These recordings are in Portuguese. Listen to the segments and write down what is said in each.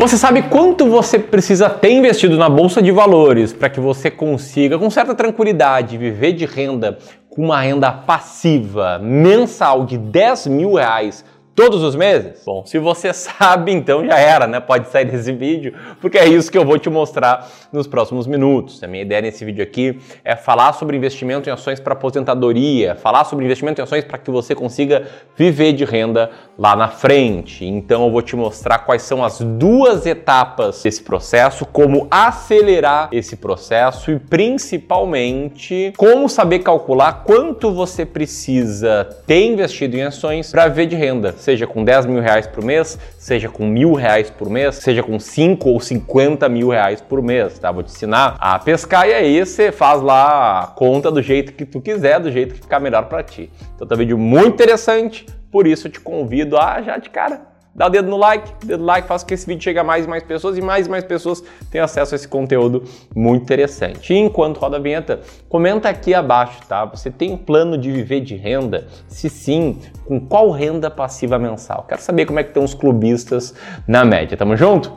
Você sabe quanto você precisa ter investido na bolsa de valores para que você consiga, com certa tranquilidade, viver de renda com uma renda passiva mensal de 10 mil reais todos os meses? Bom, se você sabe, então já era, né? Pode sair desse vídeo, porque é isso que eu vou te mostrar nos próximos minutos. A minha ideia nesse vídeo aqui é falar sobre investimento em ações para aposentadoria, falar sobre investimento em ações para que você consiga viver de renda lá na frente. Então eu vou te mostrar quais são as duas etapas desse processo, como acelerar esse processo e principalmente como saber calcular quanto você precisa ter investido em ações para viver de renda seja com 10 mil reais por mês, seja com mil reais por mês, seja com 5 ou 50 mil reais por mês, tá? Vou te ensinar a pescar e aí você faz lá a conta do jeito que tu quiser, do jeito que ficar melhor para ti. Então tá um vídeo muito interessante, por isso eu te convido a já de cara Dá o dedo no like, dedo no like faz com que esse vídeo chegue a mais e mais pessoas e mais e mais pessoas tenham acesso a esse conteúdo muito interessante. E enquanto roda a vinheta, comenta aqui abaixo, tá? Você tem um plano de viver de renda? Se sim, com qual renda passiva mensal? Quero saber como é que estão os clubistas na média. Tamo junto?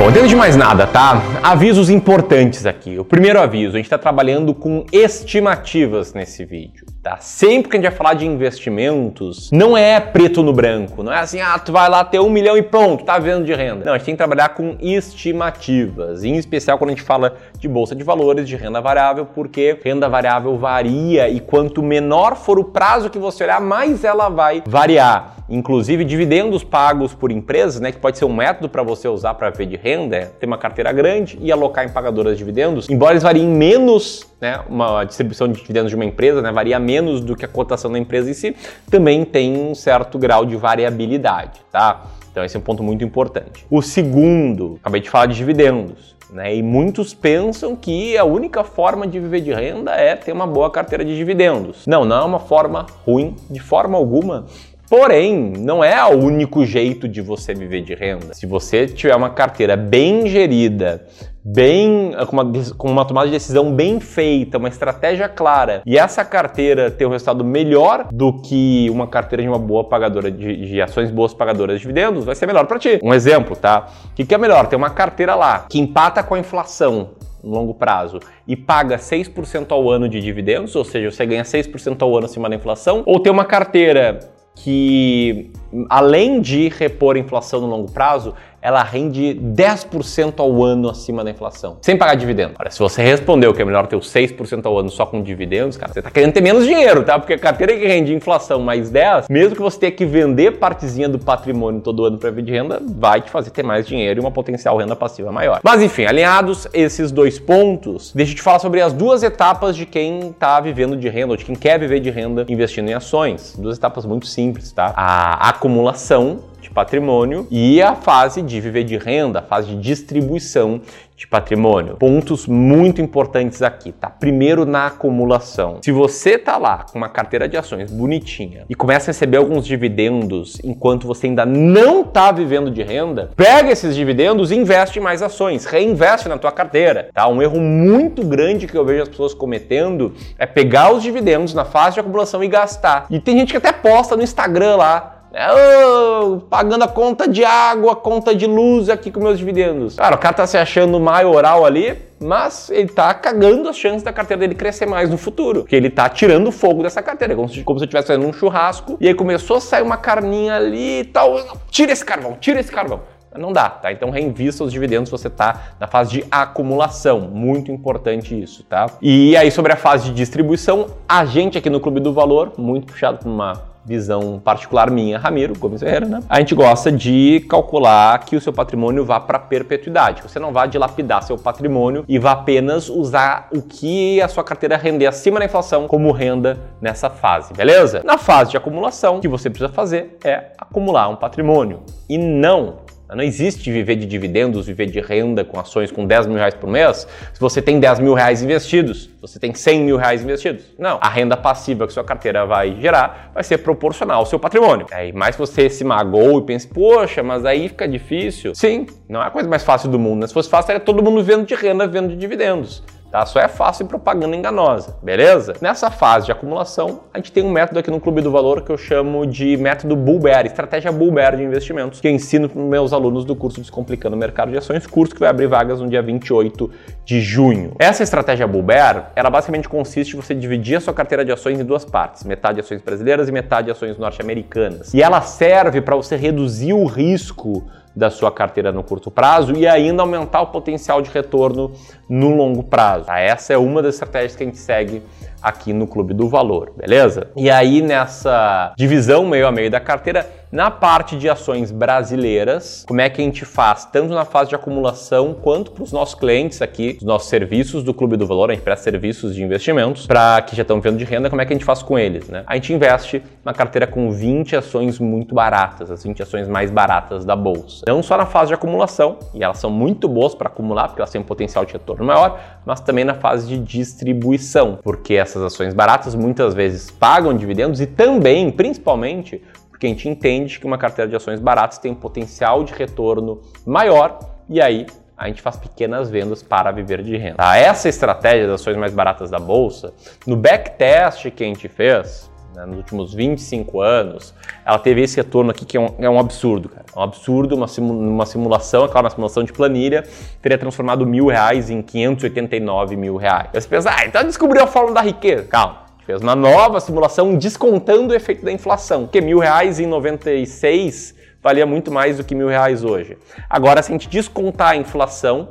Bom, antes de mais nada, tá? Avisos importantes aqui. O primeiro aviso, a gente está trabalhando com estimativas nesse vídeo tá? Sempre que a gente vai falar de investimentos, não é preto no branco, não é assim, ah, tu vai lá ter um milhão e pronto, tá vendo de renda. Não, a gente tem que trabalhar com estimativas, em especial quando a gente fala de bolsa de valores, de renda variável, porque renda variável varia e quanto menor for o prazo que você olhar, mais ela vai variar. Inclusive, dividendos pagos por empresas, né, que pode ser um método para você usar para ver de renda, é ter uma carteira grande e alocar em pagadoras de dividendos, embora eles variem menos né, uma distribuição de dividendos de uma empresa, né, varia menos do que a cotação da empresa em si, também tem um certo grau de variabilidade, tá? Então esse é um ponto muito importante. O segundo, acabei de falar de dividendos. Né? E muitos pensam que a única forma de viver de renda é ter uma boa carteira de dividendos. Não, não é uma forma ruim, de forma alguma. Porém, não é o único jeito de você viver de renda. Se você tiver uma carteira bem gerida, bem com uma, com uma tomada de decisão bem feita, uma estratégia clara, e essa carteira ter um resultado melhor do que uma carteira de uma boa pagadora de, de ações boas pagadoras de dividendos, vai ser melhor para ti. Um exemplo, tá? O que, que é melhor? Ter uma carteira lá que empata com a inflação no longo prazo e paga 6% ao ano de dividendos, ou seja, você ganha 6% ao ano acima da inflação, ou ter uma carteira que, além de repor a inflação no longo prazo, ela rende 10% ao ano acima da inflação, sem pagar dividendo. Olha, se você respondeu que é melhor ter os 6% ao ano só com dividendos, cara, você tá querendo ter menos dinheiro, tá? Porque a carteira que rende inflação mais 10, mesmo que você tenha que vender partezinha do patrimônio todo ano para vir de renda, vai te fazer ter mais dinheiro e uma potencial renda passiva maior. Mas enfim, alinhados esses dois pontos, deixa eu te falar sobre as duas etapas de quem tá vivendo de renda, ou de quem quer viver de renda investindo em ações. Duas etapas muito simples, tá? A acumulação de patrimônio e a fase de viver de renda, a fase de distribuição de patrimônio. Pontos muito importantes aqui, tá? Primeiro na acumulação. Se você tá lá com uma carteira de ações bonitinha e começa a receber alguns dividendos enquanto você ainda não tá vivendo de renda, pega esses dividendos e investe em mais ações, reinveste na tua carteira, tá? Um erro muito grande que eu vejo as pessoas cometendo é pegar os dividendos na fase de acumulação e gastar. E tem gente que até posta no Instagram lá Oh, pagando a conta de água, conta de luz aqui com meus dividendos. Cara, o cara tá se achando maioral ali, mas ele tá cagando as chances da carteira dele crescer mais no futuro. Porque ele tá tirando fogo dessa carteira. Como se, como se eu estivesse fazendo um churrasco e aí começou a sair uma carninha ali e tal. Tira esse carvão, tira esse carvão. Não dá, tá? Então reinvista os dividendos se você tá na fase de acumulação. Muito importante isso, tá? E aí sobre a fase de distribuição, a gente aqui no Clube do Valor, muito puxado por uma visão particular minha, Ramiro Gomes Ferreira, né? A gente gosta de calcular que o seu patrimônio vá para perpetuidade. Você não vá dilapidar seu patrimônio e vá apenas usar o que a sua carteira render acima da inflação como renda nessa fase, beleza? Na fase de acumulação, o que você precisa fazer é acumular um patrimônio e não não existe viver de dividendos, viver de renda com ações com 10 mil reais por mês se você tem 10 mil reais investidos, você tem 100 mil reais investidos. Não, a renda passiva que sua carteira vai gerar vai ser proporcional ao seu patrimônio. Aí mais você se magoou e pensa, poxa, mas aí fica difícil. Sim, não é a coisa mais fácil do mundo. Né? Se fosse fácil, era todo mundo vendo de renda, vendo de dividendos. Tá? Só é fácil propaganda enganosa, beleza? Nessa fase de acumulação, a gente tem um método aqui no Clube do Valor que eu chamo de método Bull Bear, estratégia Bull Bear de investimentos, que eu ensino para meus alunos do curso Descomplicando o Mercado de Ações, curso que vai abrir vagas no dia 28 de junho. Essa estratégia Bull Bear, ela basicamente consiste em você dividir a sua carteira de ações em duas partes, metade ações brasileiras e metade ações norte-americanas. E ela serve para você reduzir o risco da sua carteira no curto prazo e ainda aumentar o potencial de retorno no longo prazo. Tá? Essa é uma das estratégias que a gente segue aqui no Clube do Valor, beleza? E aí nessa divisão meio a meio da carteira, na parte de ações brasileiras, como é que a gente faz, tanto na fase de acumulação quanto para os nossos clientes aqui, os nossos serviços do Clube do Valor, a gente presta serviços de investimentos para que já estão vendo de renda, como é que a gente faz com eles, né? A gente investe na carteira com 20 ações muito baratas, as 20 ações mais baratas da bolsa. Não só na fase de acumulação, e elas são muito boas para acumular, porque elas têm um potencial de retorno maior, mas também na fase de distribuição, porque essas ações baratas muitas vezes pagam dividendos e também, principalmente, porque a gente entende que uma carteira de ações baratas tem um potencial de retorno maior e aí a gente faz pequenas vendas para viver de renda. Tá? Essa estratégia das ações mais baratas da bolsa, no backtest que a gente fez, né, nos últimos 25 anos, ela teve esse retorno aqui que é um, é um absurdo, cara. É um absurdo, uma, uma simulação, claro, uma simulação de planilha, teria transformado mil reais em 589 mil reais. Aí você pensa, ah, então descobriu a fórmula da riqueza. Calma fez uma nova simulação descontando o efeito da inflação, que mil reais em 96 valia muito mais do que mil reais hoje. Agora, se a gente descontar a inflação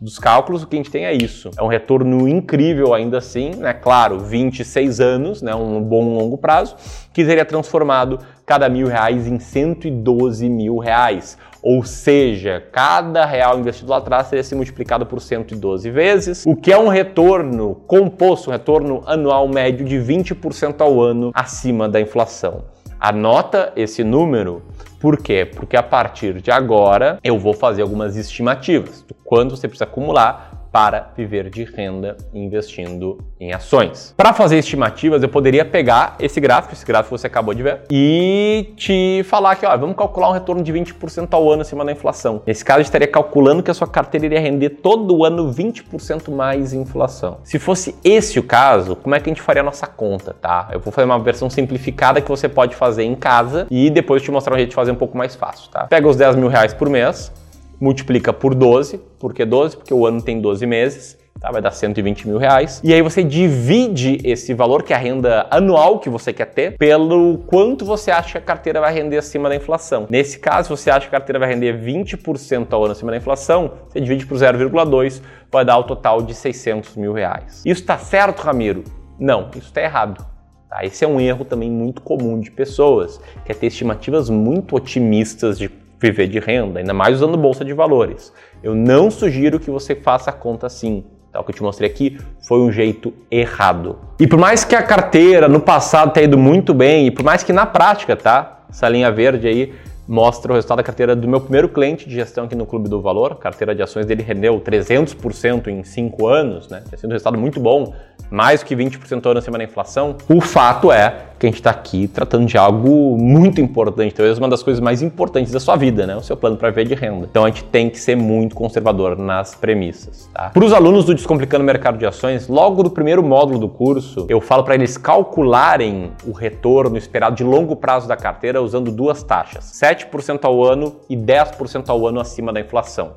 dos cálculos, o que a gente tem é isso. É um retorno incrível ainda assim, né? Claro, 26 anos, né? Um bom longo prazo, que teria transformado cada mil reais em 112 mil reais. Ou seja, cada real investido lá atrás teria se multiplicado por 112 vezes, o que é um retorno composto, um retorno anual médio de 20% ao ano acima da inflação. Anota esse número, por quê? Porque a partir de agora eu vou fazer algumas estimativas do quanto você precisa acumular para viver de renda investindo em ações. Para fazer estimativas, eu poderia pegar esse gráfico, esse gráfico que você acabou de ver, e te falar que, ó, vamos calcular um retorno de 20% ao ano acima da inflação. Nesse caso, eu estaria calculando que a sua carteira iria render todo ano 20% mais inflação. Se fosse esse o caso, como é que a gente faria a nossa conta, tá? Eu vou fazer uma versão simplificada que você pode fazer em casa e depois te mostrar um jeito de fazer um pouco mais fácil, tá? Pega os 10 mil reais por mês, multiplica por 12, por que 12? Porque o ano tem 12 meses, tá? vai dar 120 mil reais. E aí você divide esse valor, que é a renda anual que você quer ter, pelo quanto você acha que a carteira vai render acima da inflação. Nesse caso, você acha que a carteira vai render 20% ao ano acima da inflação, você divide por 0,2, vai dar o total de 600 mil reais. Isso está certo, Ramiro? Não, isso está errado. Tá? Esse é um erro também muito comum de pessoas, que é ter estimativas muito otimistas de viver de renda, ainda mais usando bolsa de valores. Eu não sugiro que você faça a conta assim. Tá? O que eu te mostrei aqui foi um jeito errado. E por mais que a carteira no passado tenha ido muito bem, e por mais que na prática, tá? Essa linha verde aí mostra o resultado da carteira do meu primeiro cliente de gestão aqui no Clube do Valor. A carteira de ações dele rendeu 300% em 5 anos, né? Tem sido um resultado muito bom, mais do que 20% ao ano acima da inflação. O fato é que a gente está aqui tratando de algo muito importante, talvez uma das coisas mais importantes da sua vida, né? O seu plano para ver de renda. Então a gente tem que ser muito conservador nas premissas, tá? Para os alunos do Descomplicando o Mercado de Ações, logo do primeiro módulo do curso, eu falo para eles calcularem o retorno esperado de longo prazo da carteira usando duas taxas, 7% ao ano e 10% ao ano acima da inflação.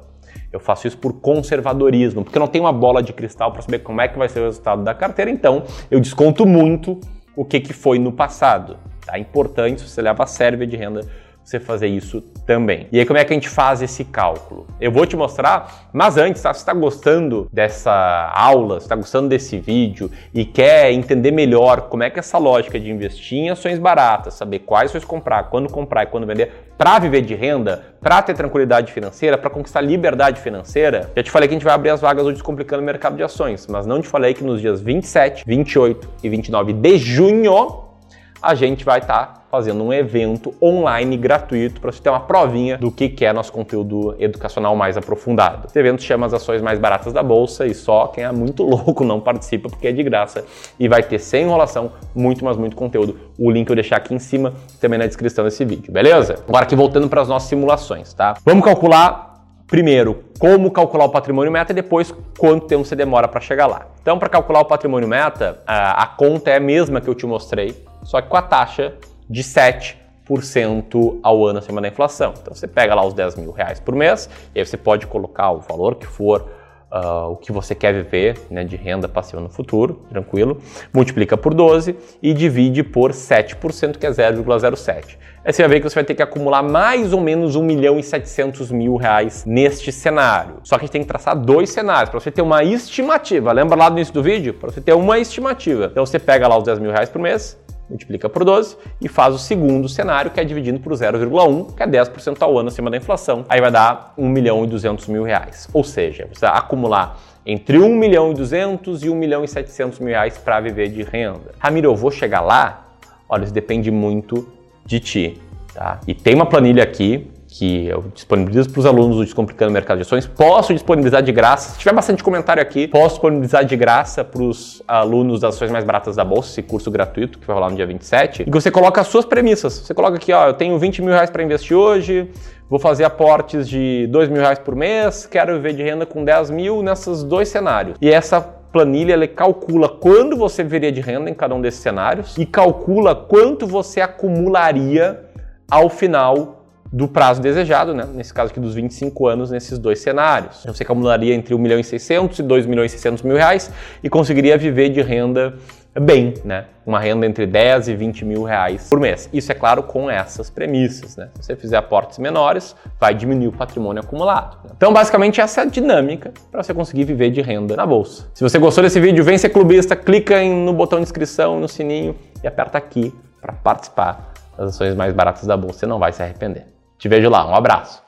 Eu faço isso por conservadorismo, porque eu não tenho uma bola de cristal para saber como é que vai ser o resultado da carteira, então eu desconto muito o que, que foi no passado. Tá? Importante, se você leva a sério de renda, você fazer isso também. E aí, como é que a gente faz esse cálculo? Eu vou te mostrar, mas antes, tá? se está gostando dessa aula, se está gostando desse vídeo e quer entender melhor como é que essa lógica de investir em ações baratas, saber quais ações comprar, quando comprar e quando vender, para viver de renda, para ter tranquilidade financeira, para conquistar liberdade financeira, já te falei que a gente vai abrir as vagas do Descomplicando o Mercado de Ações, mas não te falei que nos dias 27, 28 e 29 de junho a gente vai estar tá fazendo um evento online gratuito para você ter uma provinha do que é nosso conteúdo educacional mais aprofundado. Esse evento chama as ações mais baratas da bolsa e só quem é muito louco não participa porque é de graça e vai ter sem enrolação muito, mas muito conteúdo. O link eu deixar aqui em cima também na descrição desse vídeo, beleza? Agora aqui voltando para as nossas simulações, tá? Vamos calcular primeiro, como calcular o patrimônio meta e depois quanto tempo você demora para chegar lá. Então, para calcular o patrimônio meta, a, a, conta é a mesma que eu te mostrei, só que com a taxa de 7% ao ano acima da inflação. Então, você pega lá os 10 mil reais por mês e aí você pode colocar o valor que for uh, o que você quer viver né, de renda passiva no futuro, tranquilo, multiplica por 12 e divide por 7%, que é 0,07. Aí você vai ver que você vai ter que acumular mais ou menos 1 milhão e 700 mil reais neste cenário. Só que a gente tem que traçar dois cenários para você ter uma estimativa. Lembra lá no início do vídeo? Para você ter uma estimativa. Então você pega lá os 10 mil reais por mês, multiplica por 12 e faz o segundo cenário, que é dividindo por 0,1, que é 10% ao ano acima da inflação. Aí vai dar 1 milhão e 200 mil reais. Ou seja, vai acumular entre 1 milhão e 200 e 1 milhão e 700 mil reais para viver de renda. Ramiro, eu vou chegar lá? Olha, isso depende muito de ti, tá? E tem uma planilha aqui que eu disponibilizo para os alunos do Descomplicando o Mercado de Ações. Posso disponibilizar de graça, se tiver bastante comentário aqui, posso disponibilizar de graça para os alunos das ações mais baratas da Bolsa, esse curso gratuito que vai rolar no dia 27. E você coloca as suas premissas. Você coloca aqui, ó, eu tenho 20 mil reais para investir hoje, vou fazer aportes de 2 mil reais por mês, quero viver de renda com 10 mil nesses dois cenários. E essa planilha ele calcula quando você viveria de renda em cada um desses cenários e calcula quanto você acumularia ao final do prazo desejado, né? nesse caso aqui dos 25 anos, nesses dois cenários. Então, você acumularia entre 1 milhão e 600 e 2 milhões e 600 mil reais e conseguiria viver de renda bem, né? Uma renda entre 10 e 20 mil reais por mês. Isso é claro com essas premissas, né? Se você fizer aportes menores, vai diminuir o patrimônio acumulado. Né? Então, basicamente, essa é a dinâmica para você conseguir viver de renda na bolsa. Se você gostou desse vídeo, vem ser clubista, clica no botão de inscrição, no sininho e aperta aqui para participar das ações mais baratas da bolsa. Você não vai se arrepender. Te vejo lá, um abraço.